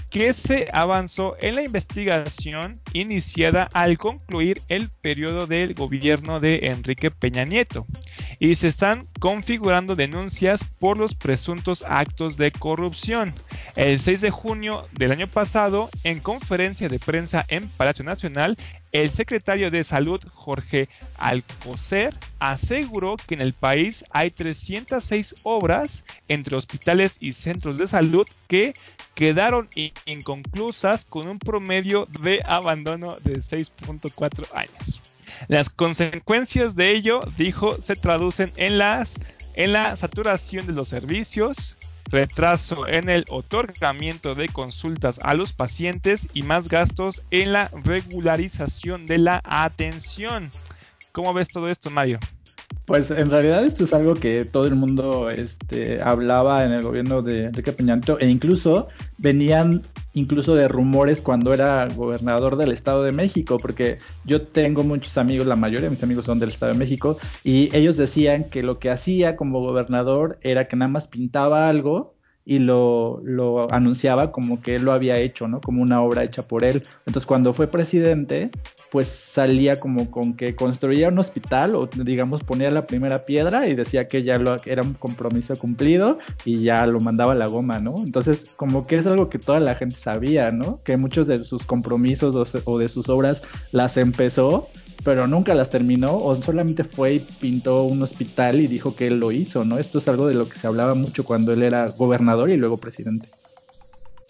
que se avanzó en la investigación iniciada al concluir el periodo del gobierno de Enrique Peña Nieto y se están configurando denuncias por los presuntos actos de corrupción. El 6 de junio del año pasado, en conferencia de prensa en Palacio Nacional, el secretario de Salud, Jorge Alcocer, aseguró que en el país hay 306 obras entre hospitales y centros de salud que quedaron inconclusas con un promedio de abandono de 6.4 años. Las consecuencias de ello, dijo, se traducen en, las, en la saturación de los servicios, retraso en el otorgamiento de consultas a los pacientes y más gastos en la regularización de la atención. ¿Cómo ves todo esto, Mario? Pues en realidad esto es algo que todo el mundo este, hablaba en el gobierno de Enrique Peña Nieto e incluso venían incluso de rumores cuando era gobernador del Estado de México, porque yo tengo muchos amigos, la mayoría de mis amigos son del Estado de México, y ellos decían que lo que hacía como gobernador era que nada más pintaba algo y lo, lo, anunciaba como que él lo había hecho, ¿no? Como una obra hecha por él. Entonces cuando fue presidente, pues salía como con que construía un hospital o digamos ponía la primera piedra y decía que ya lo, era un compromiso cumplido y ya lo mandaba a la goma, ¿no? Entonces como que es algo que toda la gente sabía, ¿no? Que muchos de sus compromisos o de sus obras las empezó pero nunca las terminó o solamente fue y pintó un hospital y dijo que él lo hizo, ¿no? Esto es algo de lo que se hablaba mucho cuando él era gobernador y luego presidente.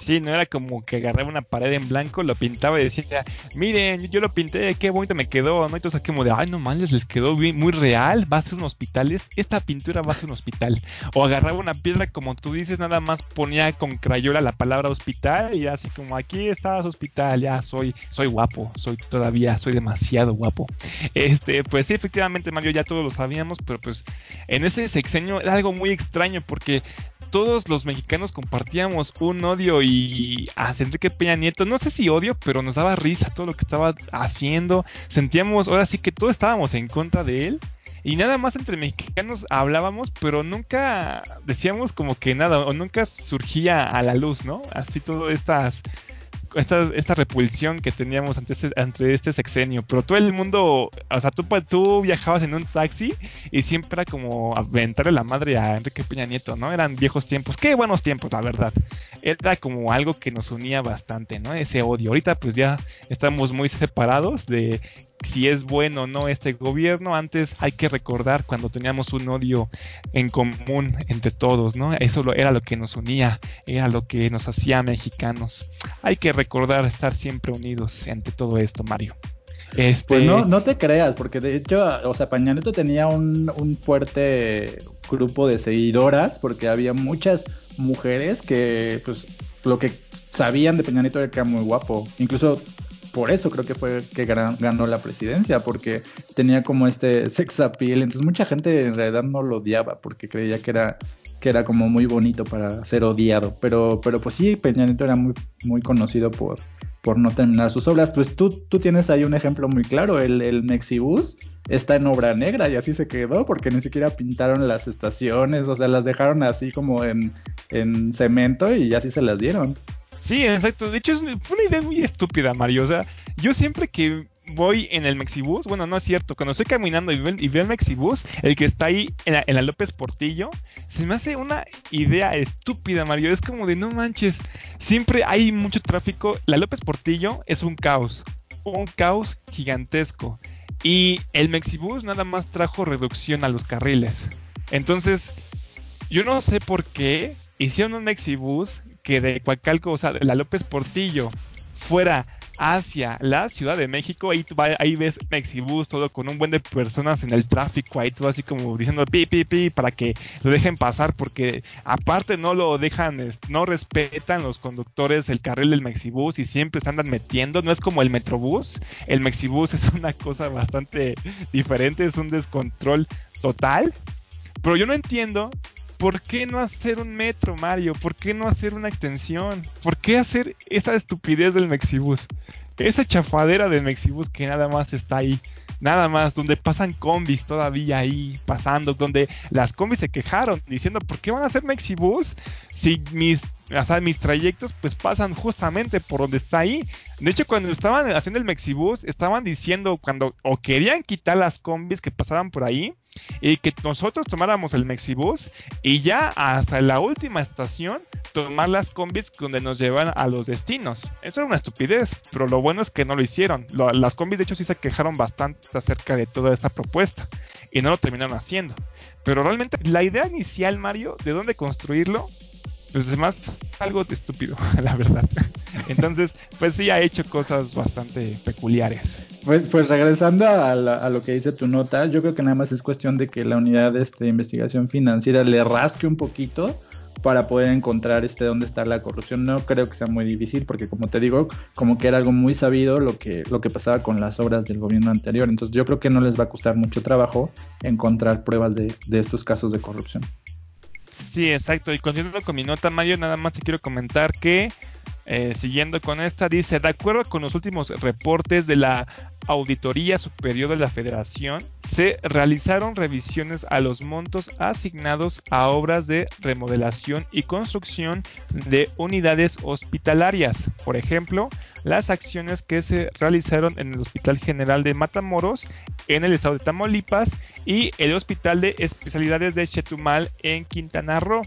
Sí, no era como que agarraba una pared en blanco, lo pintaba y decía, miren, yo, lo pinté, qué bonito me quedó, ¿no? Entonces como de, ay, no manches, les quedó muy real, va a ser un hospital, esta pintura va a ser un hospital. O agarraba una piedra, como tú dices, nada más ponía con crayola la palabra hospital y así como, aquí está su hospital, ya soy, soy guapo, soy todavía, soy demasiado guapo. Este, pues sí, efectivamente, Mario, ya todos lo sabíamos, pero pues en ese sexenio era algo muy extraño porque todos los mexicanos compartíamos un odio y a Enrique Peña Nieto, no sé si odio, pero nos daba risa todo lo que estaba haciendo. Sentíamos, ahora sí que todos estábamos en contra de él. Y nada más entre mexicanos hablábamos, pero nunca decíamos como que nada, o nunca surgía a la luz, ¿no? Así todas estas esta, repulsión que teníamos ante este, este sexenio. Pero todo el mundo, o sea, tú, tú viajabas en un taxi y siempre era como aventarle la madre a Enrique Peña Nieto, ¿no? Eran viejos tiempos. Qué buenos tiempos, la verdad. Era como algo que nos unía bastante, ¿no? Ese odio. Ahorita pues ya estamos muy separados de si es bueno o no este gobierno, antes hay que recordar cuando teníamos un odio en común entre todos, ¿no? Eso era lo que nos unía, era lo que nos hacía mexicanos. Hay que recordar estar siempre unidos ante todo esto, Mario. Este... Pues no, no te creas, porque de hecho, o sea, Pañaneto tenía un, un fuerte grupo de seguidoras, porque había muchas mujeres que, pues, lo que sabían de Peña Nieto era que era muy guapo. Incluso por eso creo que fue que ganó la presidencia, porque tenía como este sex appeal. Entonces mucha gente en realidad no lo odiaba porque creía que era que era como muy bonito para ser odiado. Pero, pero pues sí, Peña Nieto era muy, muy conocido por, por no terminar sus obras. Pues tú, tú tienes ahí un ejemplo muy claro, el, el Mexibus está en obra negra y así se quedó porque ni siquiera pintaron las estaciones, o sea, las dejaron así como en, en cemento y así se las dieron. Sí, exacto. De hecho, fue una idea muy estúpida, Mario. O sea, yo siempre que voy en el Mexibus, bueno, no es cierto, cuando estoy caminando y veo, el Mexibus, el que está ahí en la, López Portillo, se me hace una idea estúpida, Mario. Es como de no manches, siempre hay mucho tráfico. La López Portillo es un caos, un caos gigantesco. Y el Mexibus nada más trajo reducción a los carriles. Entonces, yo no sé por qué hicieron un Mexibus que de Coacalco, o sea, de la López Portillo, fuera hacia la Ciudad de México, ahí, ahí ves Mexibus, todo con un buen de personas en el tráfico, ahí todo así como diciendo pi, pi, pi, para que lo dejen pasar, porque aparte no lo dejan, no respetan los conductores el carril del Mexibus y siempre se andan metiendo, no es como el Metrobús, el Mexibus <laughs> es una cosa bastante diferente, es un descontrol total, pero yo no entiendo ¿Por qué no hacer un metro, Mario? ¿Por qué no hacer una extensión? ¿Por qué hacer esa estupidez del Mexibus? Esa chafadera del Mexibus que nada más está ahí. Nada más, donde pasan combis todavía ahí pasando, donde las combis se quejaron diciendo, ¿por qué van a hacer Mexibus si mis, mis trayectos pues pasan justamente por donde está ahí? De hecho, cuando estaban haciendo el Mexibus, estaban diciendo cuando o querían quitar las combis que pasaban por ahí y que nosotros tomáramos el Mexibus y ya hasta la última estación tomar las combis donde nos llevan a los destinos. Eso era una estupidez, pero lo bueno es que no lo hicieron. las combis de hecho sí se quejaron bastante acerca de toda esta propuesta y no lo terminaron haciendo. Pero realmente la idea inicial, Mario, de dónde construirlo, pues es más algo estúpido, <laughs> la verdad. Entonces, pues sí ha hecho cosas bastante peculiares. Pues, pues regresando a, a, lo que dice tu nota, yo creo que nada más es cuestión de que la unidad de este, investigación financiera le rasque un poquito para poder encontrar este dónde está la corrupción. No creo que sea muy difícil porque como te digo, como que era algo muy sabido lo que lo que pasaba con las obras del gobierno anterior. Entonces yo creo que no les va a costar mucho trabajo encontrar pruebas de, de estos casos de corrupción. Sí, exacto. Y continuando con mi nota, Mario, nada más te quiero comentar que eh, siguiendo con esta, dice, de acuerdo con los últimos reportes de la Auditoría Superior de la Federación, se realizaron revisiones a los montos asignados a obras de remodelación y construcción de unidades hospitalarias. Por ejemplo, las acciones que se realizaron en el Hospital General de Matamoros, en el estado de Tamaulipas, y el Hospital de Especialidades de Chetumal en Quintana Roo.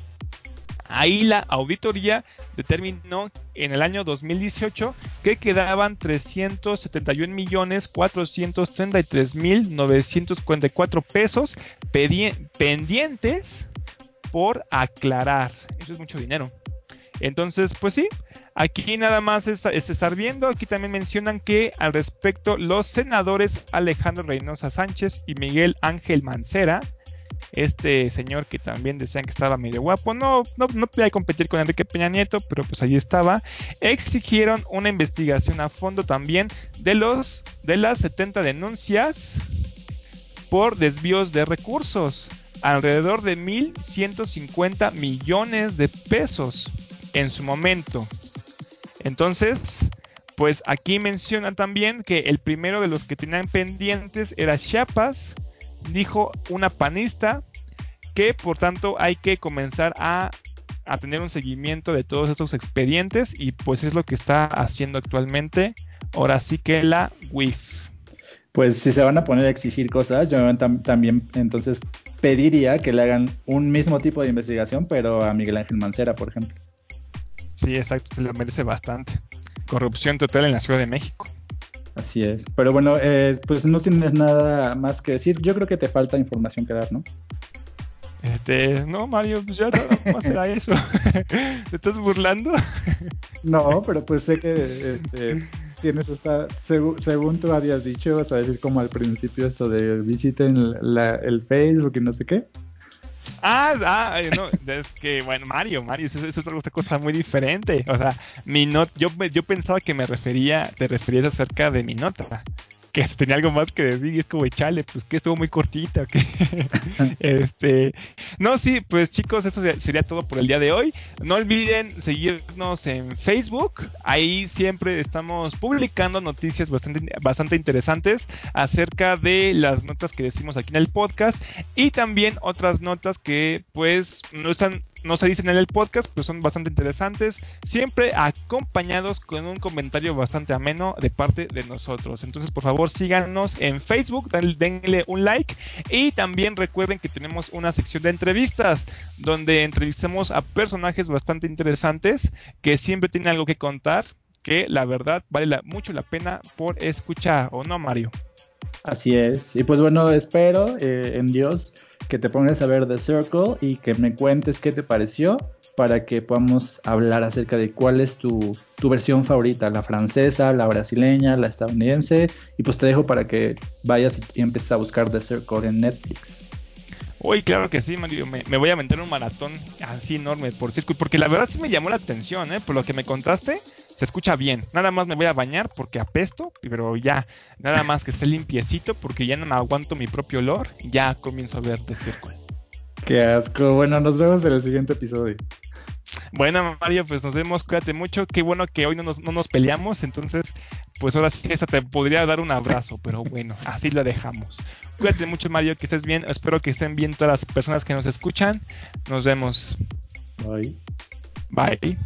Ahí la auditoría determinó en el año 2018 que quedaban 371 millones 433 mil 944 pesos pendientes por aclarar. Eso es mucho dinero. Entonces, pues sí, aquí nada más es estar viendo. Aquí también mencionan que al respecto los senadores Alejandro Reynosa Sánchez y Miguel Ángel Mancera este señor que también decían que estaba medio guapo, no, no, no podía competir con Enrique Peña Nieto, pero pues allí estaba, exigieron una investigación a fondo también de los de las 70 denuncias por desvíos de recursos, alrededor de 1.150 millones de pesos en su momento. Entonces, pues aquí mencionan también que el primero de los que tenían pendientes era Chiapas, dijo una panista que por tanto hay que comenzar a, tener un seguimiento de todos estos expedientes y pues es lo que está haciendo actualmente. Ahora sí que la WIF. Pues si se van a poner a exigir cosas, yo también entonces pediría que le hagan un mismo tipo de investigación, pero a Miguel Ángel Mancera, por ejemplo. Sí, exacto, se lo merece bastante. Corrupción total en la Ciudad de México. Así es. Pero bueno, eh, pues no tienes nada más que decir. Yo creo que te falta información que dar, ¿no? Este, no, Mario, pues ya ¿cómo será eso? <laughs> ¿Te estás burlando? <laughs> no, pero pues sé que este, tienes esta, según tú habías dicho, vas a decir como al principio esto de visiten el Facebook y no sé qué. Ah, ah, no, es que, bueno, Mario, Mario, eso, es otra cosa muy diferente. O sea, mi nota, yo, yo pensaba que me refería, te referías acerca de mi nota que tenía algo más que decir y es como, chale, pues que estuvo muy cortita, que <laughs> este, no, sí, pues chicos, eso sería todo por el día de hoy. No olviden seguirnos en Facebook, ahí siempre estamos publicando noticias bastante, interesantes acerca de las notas que decimos aquí en el podcast y también otras notas que pues no están no se dicen en el podcast, pero son bastante interesantes, siempre acompañados con un comentario bastante ameno de parte de nosotros. Entonces, por favor, síganos en Facebook, denle un like y también recuerden que tenemos una sección de entrevistas donde entrevistamos a personajes bastante interesantes que siempre tienen algo que contar, que la verdad vale mucho la pena por escuchar, ¿o no, Mario? Así es. Y pues bueno, espero eh, en Dios que te pongas a ver The Circle y que me cuentes qué te pareció para que podamos hablar acerca de cuál es tu, versión favorita, la francesa, la brasileña, la estadounidense. Y pues te dejo para que vayas y empieces a buscar The Circle en Netflix. Uy, claro que sí, Mario. Me, voy a meter un maratón así enorme por Circle, porque la verdad sí me llamó la atención, ¿eh? Por lo que me contaste, se escucha bien. Nada más me voy a bañar porque apesto, pero ya, nada más que esté limpiecito porque ya no me aguanto mi propio olor, ya comienzo a ver The Circle. Qué asco. Bueno, nos vemos en el siguiente episodio. Bueno, Mario, pues nos vemos, cuídate mucho. Qué bueno que hoy no nos, no nos peleamos, entonces, pues ahora sí, esta te podría dar un abrazo, pero bueno, así lo dejamos. Cuídate mucho, Mario, que estés bien. Espero que estén bien todas las personas que nos escuchan. Nos vemos. Bye. Bye.